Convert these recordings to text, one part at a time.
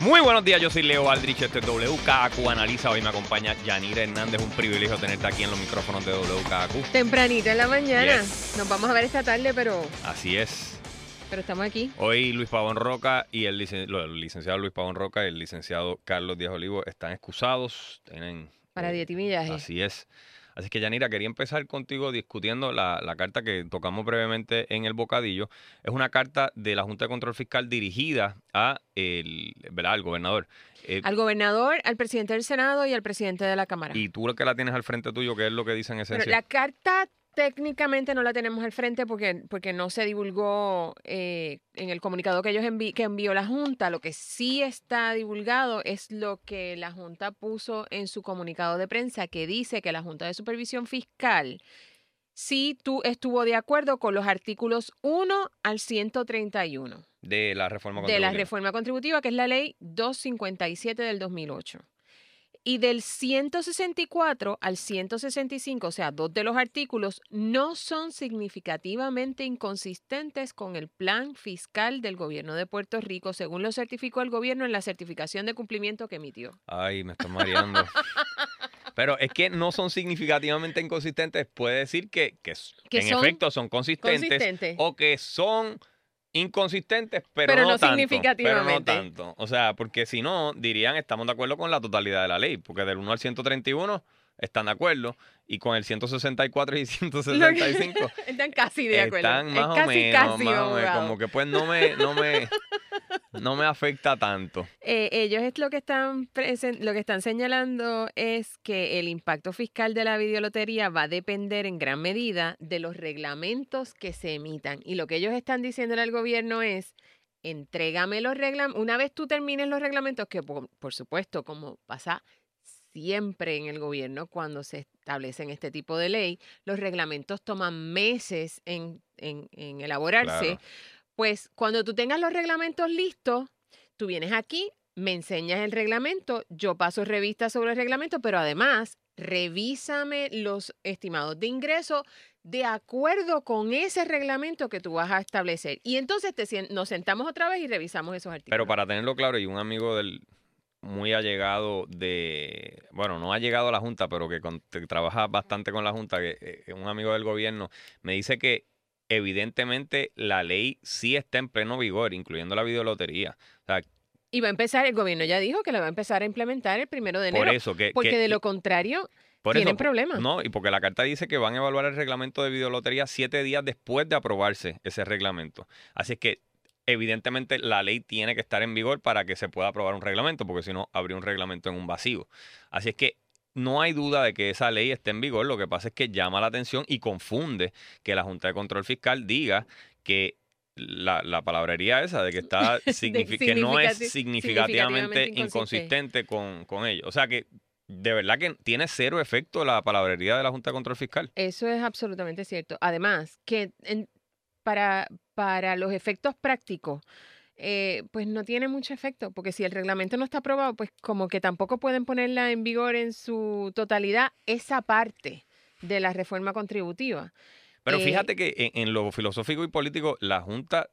Muy buenos días, yo soy Leo Aldrich, este es WKAQ Analiza. Hoy me acompaña Yanira Hernández, un privilegio tenerte aquí en los micrófonos de WKAQ. Tempranito en la mañana. Yes. Nos vamos a ver esta tarde, pero, Así es. pero estamos aquí. Hoy Luis Pavón Roca y el, licen- lo- el licenciado Luis Pavón Roca y el licenciado Carlos Díaz Olivo están excusados. Tienen, Para millaje. Así es. Así que, Yanira, quería empezar contigo discutiendo la, la carta que tocamos brevemente en el bocadillo. Es una carta de la Junta de Control Fiscal dirigida a el, ¿verdad? al gobernador. Eh, Al gobernador, al presidente del Senado y al presidente de la Cámara. y tú lo que la tienes al frente tuyo, ¿qué es lo que dice en Pero esencia? la carta técnicamente no la tenemos al frente porque, porque no se divulgó eh, en el comunicado que ellos envi- que envió la Junta. Lo que sí está divulgado es lo que la Junta puso en su comunicado de prensa que dice que la Junta de Supervisión Fiscal sí tú estuvo de acuerdo con los artículos 1 al 131. De la reforma de la contributiva. reforma contributiva, que es la ley 257 del 2008. Y del 164 al 165, o sea, dos de los artículos, no son significativamente inconsistentes con el plan fiscal del gobierno de Puerto Rico, según lo certificó el gobierno en la certificación de cumplimiento que emitió. Ay, me estoy mareando. Pero es que no son significativamente inconsistentes. Puede decir que, que en son efecto son consistentes consistentes. o que son inconsistentes, pero, Pero no, no tanto, significativamente. Pero no tanto. O sea, porque si no, dirían estamos de acuerdo con la totalidad de la ley, porque del 1 al 131 están de acuerdo y con el 164 y 165 Están casi de acuerdo. están Es más o casi, menos, casi, más o menos, como que pues no me, no me, no me afecta tanto. Eh, ellos es lo que están lo que están señalando es que el impacto fiscal de la videolotería va a depender en gran medida de los reglamentos que se emitan. Y lo que ellos están diciendo al gobierno es entrégame los reglamentos. Una vez tú termines los reglamentos, que por, por supuesto, como pasa siempre en el gobierno cuando se establecen este tipo de ley, los reglamentos toman meses en, en- en elaborarse. Claro. Pues cuando tú tengas los reglamentos listos, tú vienes aquí, me enseñas el reglamento, yo paso revista sobre el reglamento, pero además revísame los estimados de ingreso de acuerdo con ese reglamento que tú vas a establecer. Y entonces te, nos sentamos otra vez y revisamos esos artículos. Pero para tenerlo claro, y un amigo del muy allegado de, bueno, no ha llegado a la Junta, pero que, con- que trabaja bastante con la Junta, que eh, es un amigo del gobierno, me dice que evidentemente la ley sí está en pleno vigor, incluyendo la videolotería. O sea, Y va a empezar, el gobierno ya dijo que lo va a empezar a implementar el primero de enero. por eso que... porque que- de lo contrario, por tienen eso, problemas. No, y porque la carta dice que van a evaluar el reglamento de videolotería siete días después de aprobarse ese reglamento. Así es que evidentemente la ley tiene que estar en vigor para que se pueda aprobar un reglamento, porque si no, habría un reglamento en un vacío. Así es que no hay duda de que esa ley esté en vigor. Lo que pasa es que llama la atención y confunde que la Junta de Control Fiscal diga que la, la palabrería esa de que está que no es significati- significativamente inconsistente con, con ello. O sea que de verdad que tiene cero efecto la palabrería de la Junta de Control Fiscal. Eso es absolutamente cierto. Además, que en- para, para los efectos prácticos, eh, pues no tiene mucho efecto, porque si el reglamento no está aprobado, pues como que tampoco pueden ponerla en vigor en su totalidad esa parte de la reforma contributiva. Pero Eh, fíjate que en, en lo filosófico y político, la Junta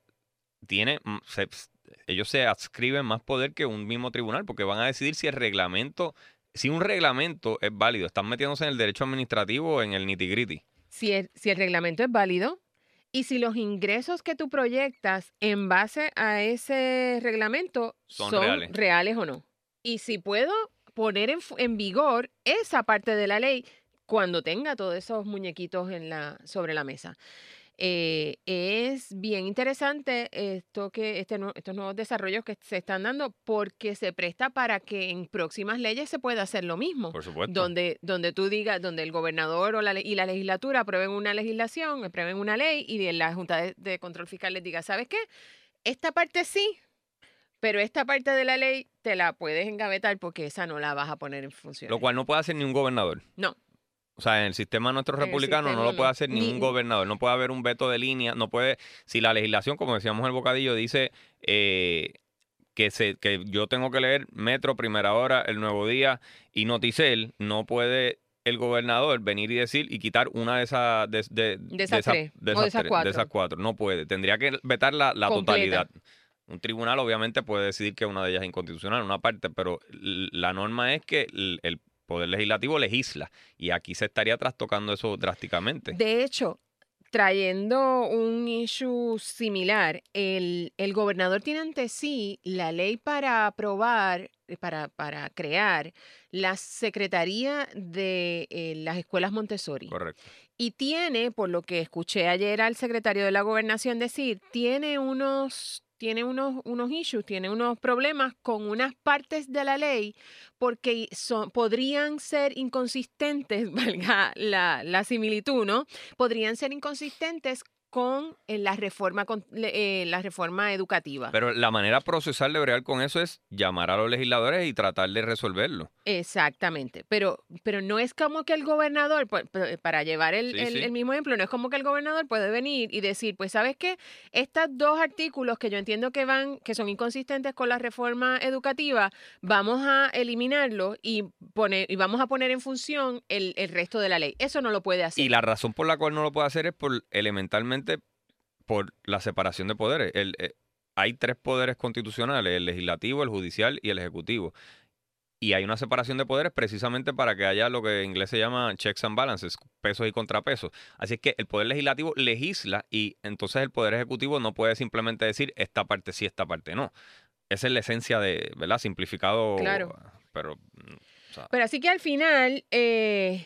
tiene, mm, se- ellos se adscriben más poder que un mismo tribunal, porque van a decidir si el reglamento, si un reglamento es válido. Están metiéndose en el derecho administrativo o en el nitty-gritty. Si el, si el reglamento es válido y si los ingresos que tú proyectas en base a ese reglamento Son son, reales. reales. o no. Y si puedo poner en, vigor esa parte de la ley cuando tenga todos esos muñequitos en la, sobre la mesa. Eh, es bien interesante esto que este, estos nuevos desarrollos que se están dando porque se presta para que en próximas leyes se pueda hacer lo mismo Por supuesto. donde, donde tú digas, donde el gobernador o la, y la legislatura aprueben una legislación, aprueben una ley y la Junta de, de Control Fiscal les diga, ¿sabes qué? Esta parte sí, pero esta parte de la ley te la puedes engavetar porque esa no la vas a poner en función. Lo cual no puede hacer ni un gobernador. No, O sea, en el sistema nuestro el republicano no lo puede hacer Ni- ningún gobernador. No puede haber un veto de línea. No puede. Si la legislación, como decíamos en el bocadillo, dice eh, que, se, que yo tengo que leer Metro, Primera Hora, El Nuevo Día y Noticel, no puede el gobernador venir y decir y quitar una de esas de, de- De esas tres, de esas esas tres, cuatro. de esas cuatro. No puede. Tendría que vetar la, la totalidad. Un tribunal obviamente puede decidir que una de ellas es inconstitucional, una parte, pero la norma es que el, el poder legislativo legisla y aquí se estaría trastocando eso drásticamente. De hecho, trayendo un issue similar, el, el gobernador tiene ante sí la ley para aprobar, eh, para, para crear la Secretaría de eh, las Escuelas Montessori. Correcto. Y tiene, por lo que escuché ayer al secretario de la gobernación decir, tiene unos, tiene unos, unos issues, tiene unos problemas con unas partes de la ley porque son, podrían ser inconsistentes, valga la, la similitud, ¿no? Podrían ser inconsistentes con eh, la reforma, con, eh, la reforma educativa. Pero la manera procesal de bregar con eso es llamar a los legisladores y tratar de resolverlo. Exactamente, pero, pero no es como que el gobernador, pa- pa- para llevar el, Sí, el- sí. el mismo ejemplo, no es como que el gobernador puede venir y decir, pues sabes qué, estos dos artículos que yo entiendo que van, que son inconsistentes con la reforma educativa, vamos a eliminarlos y poner, y vamos a poner en función el, el resto de la ley. Eso no lo puede hacer. Y la razón por la cual no lo puede hacer es por elementalmente por la separación de poderes. El, eh, hay tres poderes constitucionales, el legislativo, el judicial y el ejecutivo. Y hay una separación de poderes precisamente para que haya lo que en inglés se llama checks and balances, pesos y contrapesos. Así es que el poder legislativo legisla y entonces el poder ejecutivo no puede simplemente decir esta parte sí, esta parte no. Esa es la esencia de, ¿verdad? Simplificado. Claro. Pero, mm, o sea, Pero así que al final eh,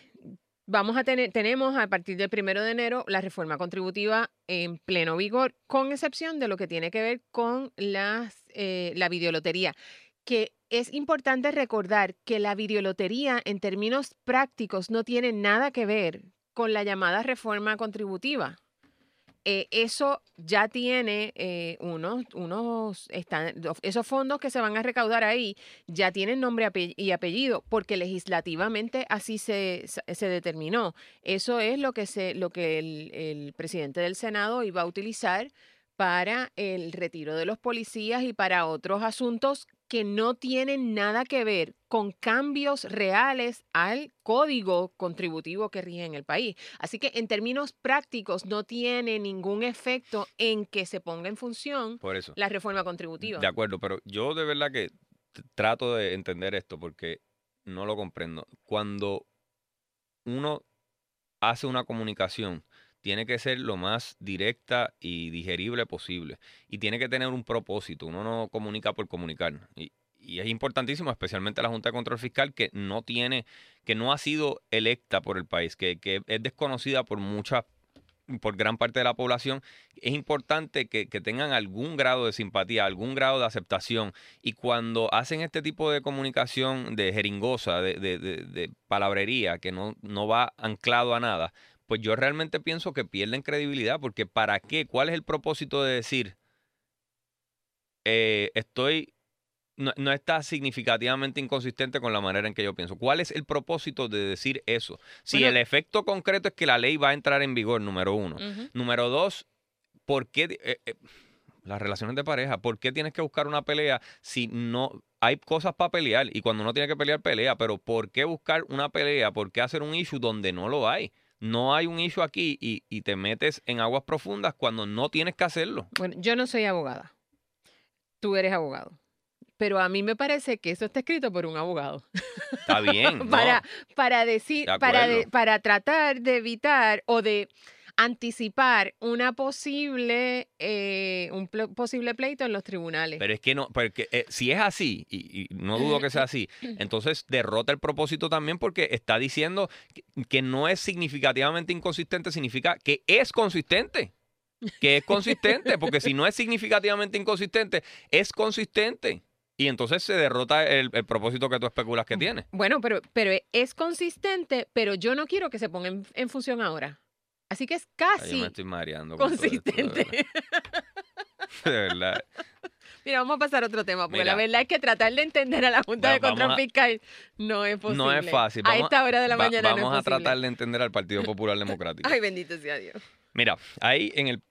vamos a tener, tenemos a partir del primero de enero la reforma contributiva en pleno vigor, con excepción de lo que tiene que ver con las, eh, la videolotería, que es importante recordar que la videolotería en términos prácticos no tiene nada que ver con la llamada reforma contributiva. Eh, eso ya tiene eh, unos, unos están- esos fondos que se van a recaudar ahí ya tienen nombre y apellido, porque legislativamente así se, se- se determinó. Eso es lo que, se, lo que el, el presidente del Senado iba a utilizar para el retiro de los policías y para otros asuntos que no tienen nada que ver con cambios reales al código contributivo que rige en el país. Así que en términos prácticos no tiene ningún efecto en que se ponga en función por eso. la reforma contributiva. De acuerdo, pero yo de verdad que trato de entender esto porque no lo comprendo. Cuando uno hace una comunicación, tiene que ser lo más directa y digerible posible. Y tiene que tener un propósito. Uno no comunica por comunicar. Y, es importantísimo, especialmente la Junta de Control Fiscal, que no tiene, que no ha sido electa por el país, que, es desconocida por muchas por gran parte de la población, es importante que, tengan algún grado de simpatía, algún grado de aceptación. Y cuando hacen este tipo de comunicación de jeringosa, de, de- de- de palabrería, que no va anclado a nada, pues yo realmente pienso que pierden credibilidad, porque ¿para qué? ¿Cuál es el propósito de decir, eh, estoy, no, no está significativamente inconsistente con la manera en que yo pienso? ¿Cuál es el propósito de decir eso? Si Bueno. el efecto concreto es que la ley va a entrar en vigor, número uno. Número dos, ¿por qué eh, eh, las relaciones de pareja? ¿Por qué tienes que buscar una pelea si no hay cosas para pelear? Y cuando uno tiene que pelear, pelea. Pero ¿por qué buscar una pelea? ¿Por qué hacer un issue donde no lo hay? No hay un issue aquí y, y te metes en aguas profundas cuando no tienes que hacerlo. Bueno, yo no soy abogada. Tú eres abogado. Pero a mí me parece que eso está escrito por un abogado. Está bien. ¿no? para, para decir, De para, de- para tratar de evitar o de anticipar una posible, eh, un posible pleito en los tribunales. Pero es que no, porque eh, si es así, y, y no dudo que sea así, entonces derrota el propósito también porque está diciendo que, que no es significativamente inconsistente, significa que es consistente. Que es consistente, porque si no es significativamente inconsistente, es consistente. Y entonces se derrota el, el propósito que tú especulas que tiene. Bueno, pero, pero es consistente, pero yo no quiero que se ponga en, en función ahora. Así que es Ay, yo casi me estoy mareando. con todo esto, de consistente. verdad. De verdad. Mira, vamos a pasar a otro tema, porque Mira. la verdad es que tratar de entender a la Junta de Control a- Fiscal no es posible. No es fácil. a Vamos- esta hora de la va- mañana Vamos no es a tratar de entender al Partido Popular Democrático. Ay, bendito sea Dios. Mira, ahí en el,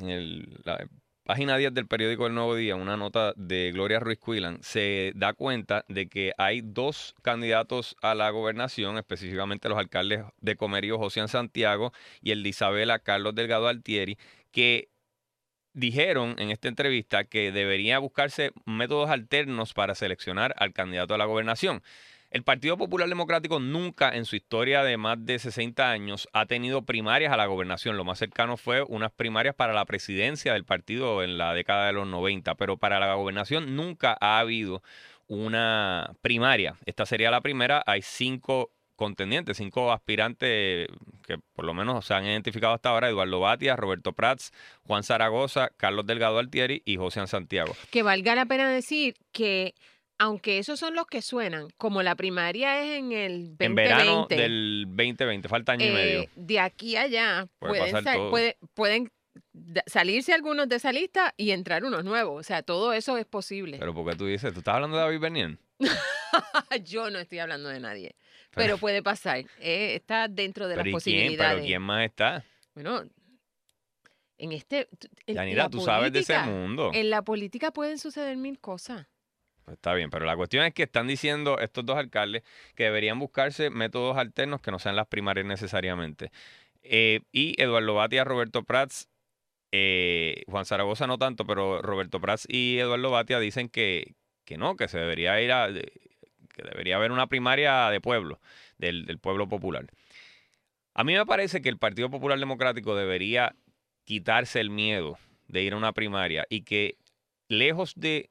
en el- la página 10 del periódico El Nuevo Día, una nota de Gloria Ruiz Cuilan, se da cuenta de que hay dos candidatos a la gobernación, específicamente los alcaldes de Comerío, José Santiago, y el de Isabela, Carlos Delgado Altieri, que dijeron en esta entrevista que debería buscarse métodos alternos para seleccionar al candidato a la gobernación. El Partido Popular Democrático nunca en su historia de más de 60 años ha tenido primarias a la gobernación. Lo más cercano fue unas primarias para la presidencia del partido en la década de los 90, pero para la gobernación nunca ha habido una primaria. Esta sería la primera. Hay cinco contendientes, cinco aspirantes que por lo menos se han identificado hasta ahora, Eduardo Batia, Roberto Prats, Juan Zaragoza, Carlos Delgado Altieri y José Santiago. Que valga la pena decir que, aunque esos son los que suenan, como la primaria es en el 2020, En verano del 2020, falta año y eh, medio. de aquí a allá Puede pueden, pasar sal- todo. puede- pueden salirse algunos de esa lista y entrar unos nuevos. O sea, todo eso es posible. Pero porque tú dices, ¿tú estás hablando de David Bernier? Yo no estoy hablando de nadie, Pero- pero puede pasar. eh, está dentro de Pero las ¿y quién? posibilidades. ¿Pero quién más está? Bueno, en este... en Yanira, la tú sabes de ese mundo. En la política pueden suceder mil cosas. Está bien, pero la cuestión es que están diciendo estos dos alcaldes que deberían buscarse métodos alternos que no sean las primarias necesariamente. Eh, y Eduardo Batia, Roberto Prats, eh, Juan Zaragoza no tanto, pero Roberto Prats y Eduardo Batia dicen que, que no, que se debería ir a, que debería haber una primaria de pueblo, del, del pueblo popular. A mí me parece que el Partido Popular Democrático debería quitarse el miedo de ir a una primaria y que lejos de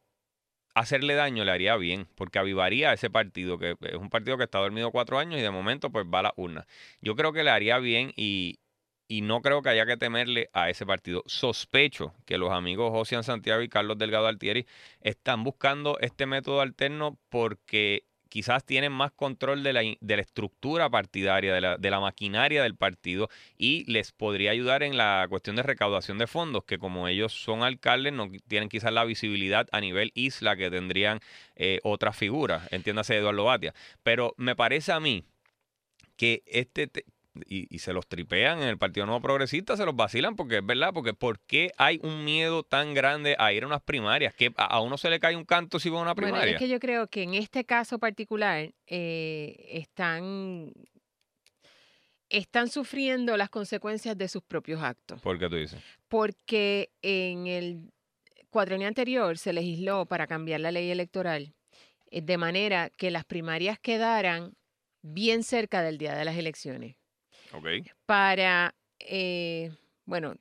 hacerle daño le haría bien, porque avivaría ese partido, que es un partido que está dormido cuatro años y de momento pues va a la urna. Yo creo que le haría bien y, y no creo que haya que temerle a ese partido. Sospecho que los amigos José Santiago y Carlos Delgado Altieri están buscando este método alterno porque quizás tienen más control de la, de la estructura partidaria, de la, de la maquinaria del partido y les podría ayudar en la cuestión de recaudación de fondos, que como ellos son alcaldes, no tienen quizás la visibilidad a nivel isla que tendrían eh, otras figuras, entiéndase Eduardo Batia. Pero me parece a mí que este... y, y se los tripean en el Partido Nuevo Progresista, se los vacilan porque es verdad, porque ¿por qué hay un miedo tan grande a ir a unas primarias? Que a, a uno se le cae un canto si va a una Bueno, primaria. es que yo creo que en este caso particular eh, están, están sufriendo las consecuencias de sus propios actos. ¿Por qué tú dices? Porque en el cuatrienio anterior se legisló para cambiar la ley electoral eh, de manera que las primarias quedaran bien cerca del día de las elecciones. Para, eh, bueno,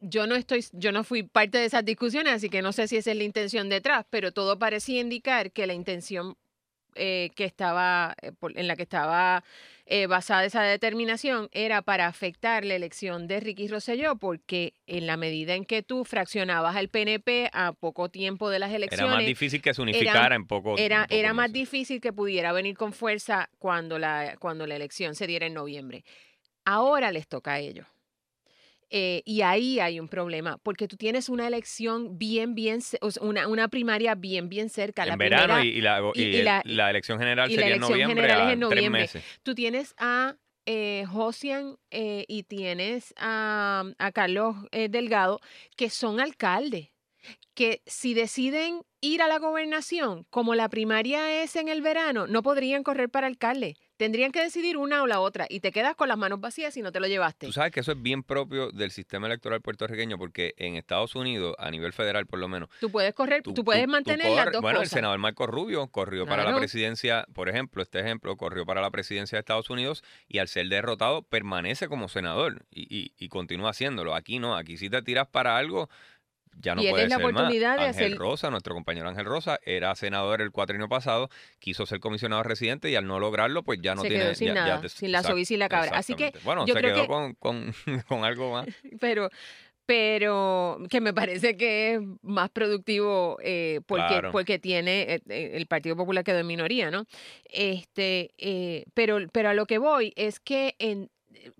yo no estoy, yo no fui parte de esas discusiones, así que no sé si esa es la intención detrás, pero todo parecía indicar que la intención eh, que estaba, eh, en la que estaba eh, basada esa determinación era para afectar la elección de Ricky Rosselló, porque en la medida en que tú fraccionabas al PNP a poco tiempo de las Era elecciones, más difícil que se unificara en poco era, en poco era más meses. difícil que pudiera venir con fuerza cuando la, cuando la elección se diera en noviembre. Ahora les toca a ellos. Eh, y ahí hay un problema, porque tú tienes una elección bien, bien, ce- o sea, una, una primaria bien, bien cerca. En la verano primera, y, y la, y- y y el- la- la, elección general la sería en noviembre general es en tres noviembre. meses. tú tienes a eh, Josian eh, y tienes a, a Carlos eh, Delgado, que son alcaldes, que si deciden ir a la gobernación, como la primaria es en el verano, no podrían correr para alcalde. Tendrían que decidir una o la otra y te quedas con las manos vacías si no te lo llevaste. Tú sabes que eso es bien propio del sistema electoral puertorriqueño porque en Estados Unidos, a nivel federal por lo menos, Tú puedes correr, tú, puedes mantener las corres- dos bueno, cosas. el senador Marco Rubio corrió para la presidencia, por ejemplo, este ejemplo, corrió para la presidencia de Estados Unidos y al ser derrotado permanece como senador y, y- y continúa haciéndolo. Aquí no, aquí si te tiras para algo, ya no Tienes puede la ser más. oportunidad de Ángel hacer- Rosa, nuestro compañero Ángel Rosa, era senador el cuatrienio pasado, quiso ser comisionado residente y al no lograrlo, pues ya no Se tiene... quedó sin ya- ya nada, te- sin la sobicia y la cabra. Así que. Bueno, yo se creo quedó que- con, con, con algo más. pero pero que me parece que es más productivo eh, porque, Claro. porque tiene eh, eh, el Partido Popular quedó en minoría, ¿no? Este, eh, pero, pero a lo que voy es que en,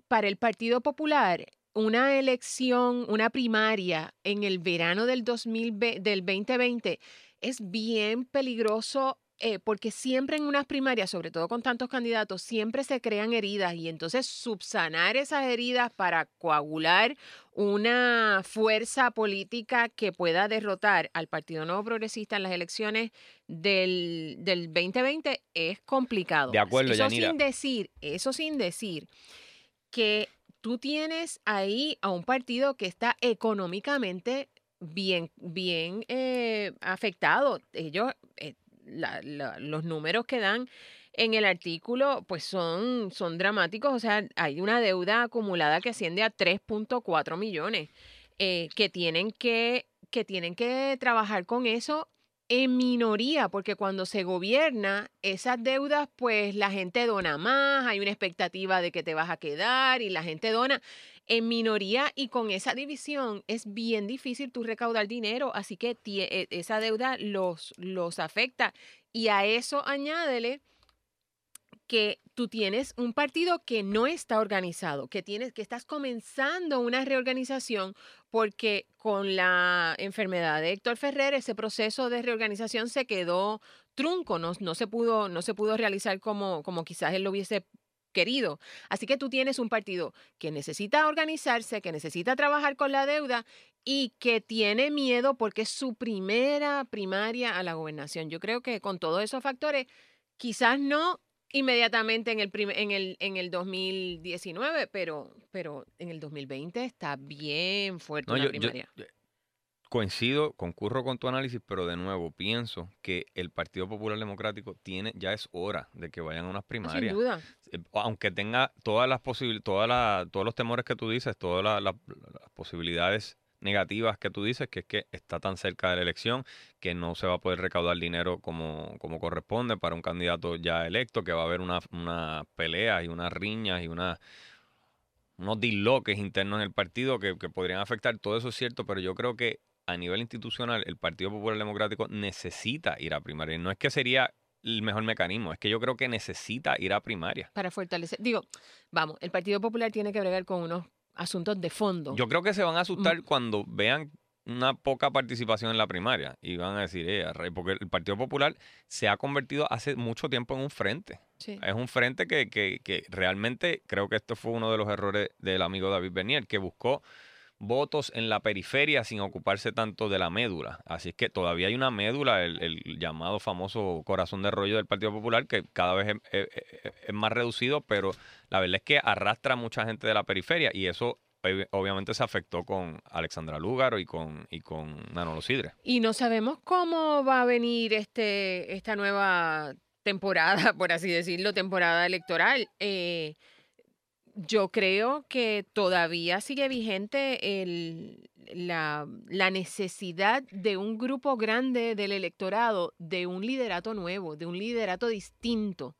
para el Partido Popular una elección, una primaria en el verano del, 2020, del 2020 es bien peligroso eh, porque siempre en unas primarias, sobre todo con tantos candidatos, siempre se crean heridas y entonces subsanar esas heridas para coagular una fuerza política que pueda derrotar al Partido Nuevo Progresista en las elecciones del, del 2020 es complicado. De acuerdo, eso Yanira. sin decir, eso sin decir que tú tienes ahí a un partido que está económicamente bien, bien eh, afectado. Ellos, eh, los números que dan en el artículo, pues son, son dramáticos. O sea, hay una deuda acumulada que asciende a 3.4 millones, eh, que tienen que, que tienen que trabajar con eso en minoría, porque cuando se gobierna esas deudas, pues la gente dona más, hay una expectativa de que te vas a quedar y la gente dona en minoría y con esa división es bien difícil tú recaudar dinero, así que tie- e- esa deuda los, los afecta. Y a eso añádele que tú tienes un partido que no está organizado, que tienes, que estás comenzando una reorganización porque con la enfermedad de Héctor Ferrer ese proceso de reorganización se quedó trunco, no, no se pudo, no se pudo realizar como, como quizás él lo hubiese querido. Así que tú tienes un partido que necesita organizarse, que necesita trabajar con la deuda y que tiene miedo porque es su primera primaria a la gobernación. Yo creo que con todos esos factores, quizás no inmediatamente en el, en el, en el 2019, pero, pero en el 2020 está bien fuerte No, una yo- yo- primaria. yo coincido, concurro con tu análisis, pero de nuevo pienso que el Partido Popular Democrático tiene, ya es hora de que vayan a unas Ah, Sin primarias. duda. Eh, aunque tenga todas las posibilidades, todas las, todos los temores que tú dices, todas la- la- las posibilidades negativas que tú dices, que es que está tan cerca de la elección, que no se va a poder recaudar dinero como, como corresponde para un candidato ya electo, que va a haber una, una peleas y unas riñas y una, unos disloques internos en el partido que, que podrían afectar. Todo eso es cierto, pero yo creo que a nivel institucional el Partido Popular Democrático necesita ir a primaria. No es que sería el mejor mecanismo, es que yo creo que necesita ir a primaria. Para fortalecer. Digo, vamos, el Partido Popular tiene que bregar con unos asuntos de fondo. Yo creo que se van a asustar cuando vean una poca participación en la primaria y van a decir, eh, arre", porque el Partido Popular se ha convertido hace mucho tiempo en un frente. Sí. Es un frente que, que, que realmente creo que esto fue uno de los errores del amigo David Bernier, que buscó votos en la periferia sin ocuparse tanto de la médula. Así es que todavía hay una médula, el, el llamado famoso corazón de rollo del Partido Popular, que cada vez es, más reducido, pero la verdad es que arrastra a mucha gente de la periferia y eso ob- obviamente se afectó con Alexandra Lúgaro y con, y con Manolo Sidre. Y no sabemos cómo va a venir este, esta nueva temporada, por así decirlo, temporada electoral. Eh, yo creo que todavía sigue vigente el, la, la necesidad de un grupo grande del electorado de un liderato nuevo, de un liderato distinto.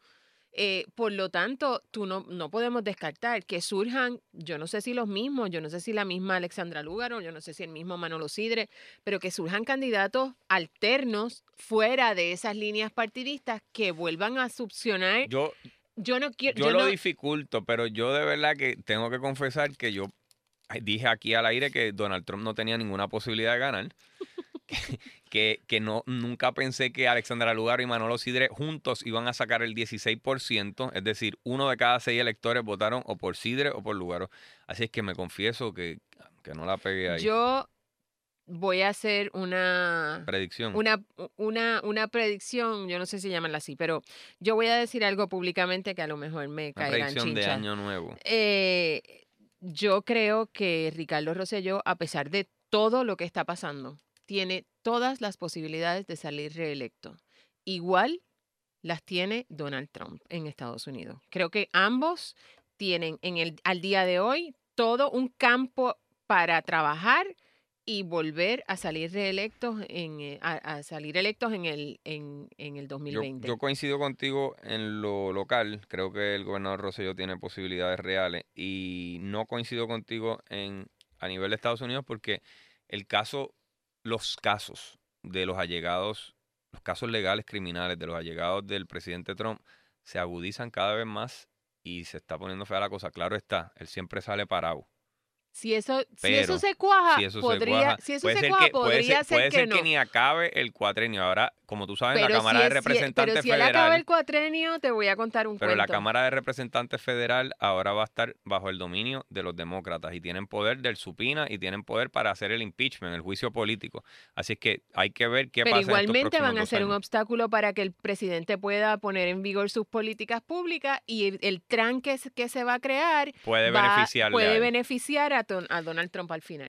Eh, por lo tanto, tú no, no podemos descartar que surjan, yo no sé si los mismos, yo no sé si la misma Alexandra Lúgaro, yo no sé si el mismo Manolo Sidre, pero que surjan candidatos alternos fuera de esas líneas partidistas que vuelvan a succionar. Yo no quiero. yo yo lo no- dificulto, pero yo de verdad que tengo que confesar que yo dije aquí al aire que Donald Trump no tenía ninguna posibilidad de ganar. que, que, que no, nunca pensé que Alexandra Lugaro y Manolo Sidre juntos iban a sacar el 16%, es decir, uno de cada seis electores votaron o por Sidre o por Lugaro. Así es que me confieso que, que no la pegué ahí. Yo voy a hacer una. Predicción. Una, una, una predicción, yo no sé si llamarla así, pero yo voy a decir algo públicamente que a lo mejor me caerá en predicción de año nuevo. Eh, yo creo que Ricardo Rosselló, a pesar de todo lo que está pasando, tiene todas las posibilidades de salir reelecto. Igual las tiene Donald Trump en Estados Unidos. Creo que ambos tienen en el, al día de hoy todo un campo para trabajar y volver a salir reelectos en eh, a, a salir electos en el en, en el Yo, 2020. yo coincido contigo en lo local. Creo que el gobernador Rosselló tiene posibilidades reales. Y no coincido contigo en a nivel de Estados Unidos porque el caso, los casos de los allegados, los casos legales criminales de los allegados del presidente Trump se agudizan cada vez más y se está poniendo fea la cosa. Claro está, él siempre sale parado. Si eso, si Pero, eso se cuaja, si eso se podría, cuaja, si eso se ser cuaja, que, puede podría ser, ser, puede que ser no. que ni acabe el cuatrenio. Ahora, como tú sabes, pero la Cámara si de es- Representantes pero si Federal. acaba el cuatrenio, te voy a contar un Pero la cuento. Cámara de Representantes Federal ahora va a estar bajo el dominio de los demócratas y tienen poder del supina y tienen poder para hacer el impeachment, el juicio político. Así es que hay que ver qué Pero pasa. estos igualmente van a ser un obstáculo para que el presidente pueda poner en vigor sus políticas públicas y el, el tranque que se va a crear Puede va- beneficiarle puede beneficiar a, Don- a Donald Trump al final.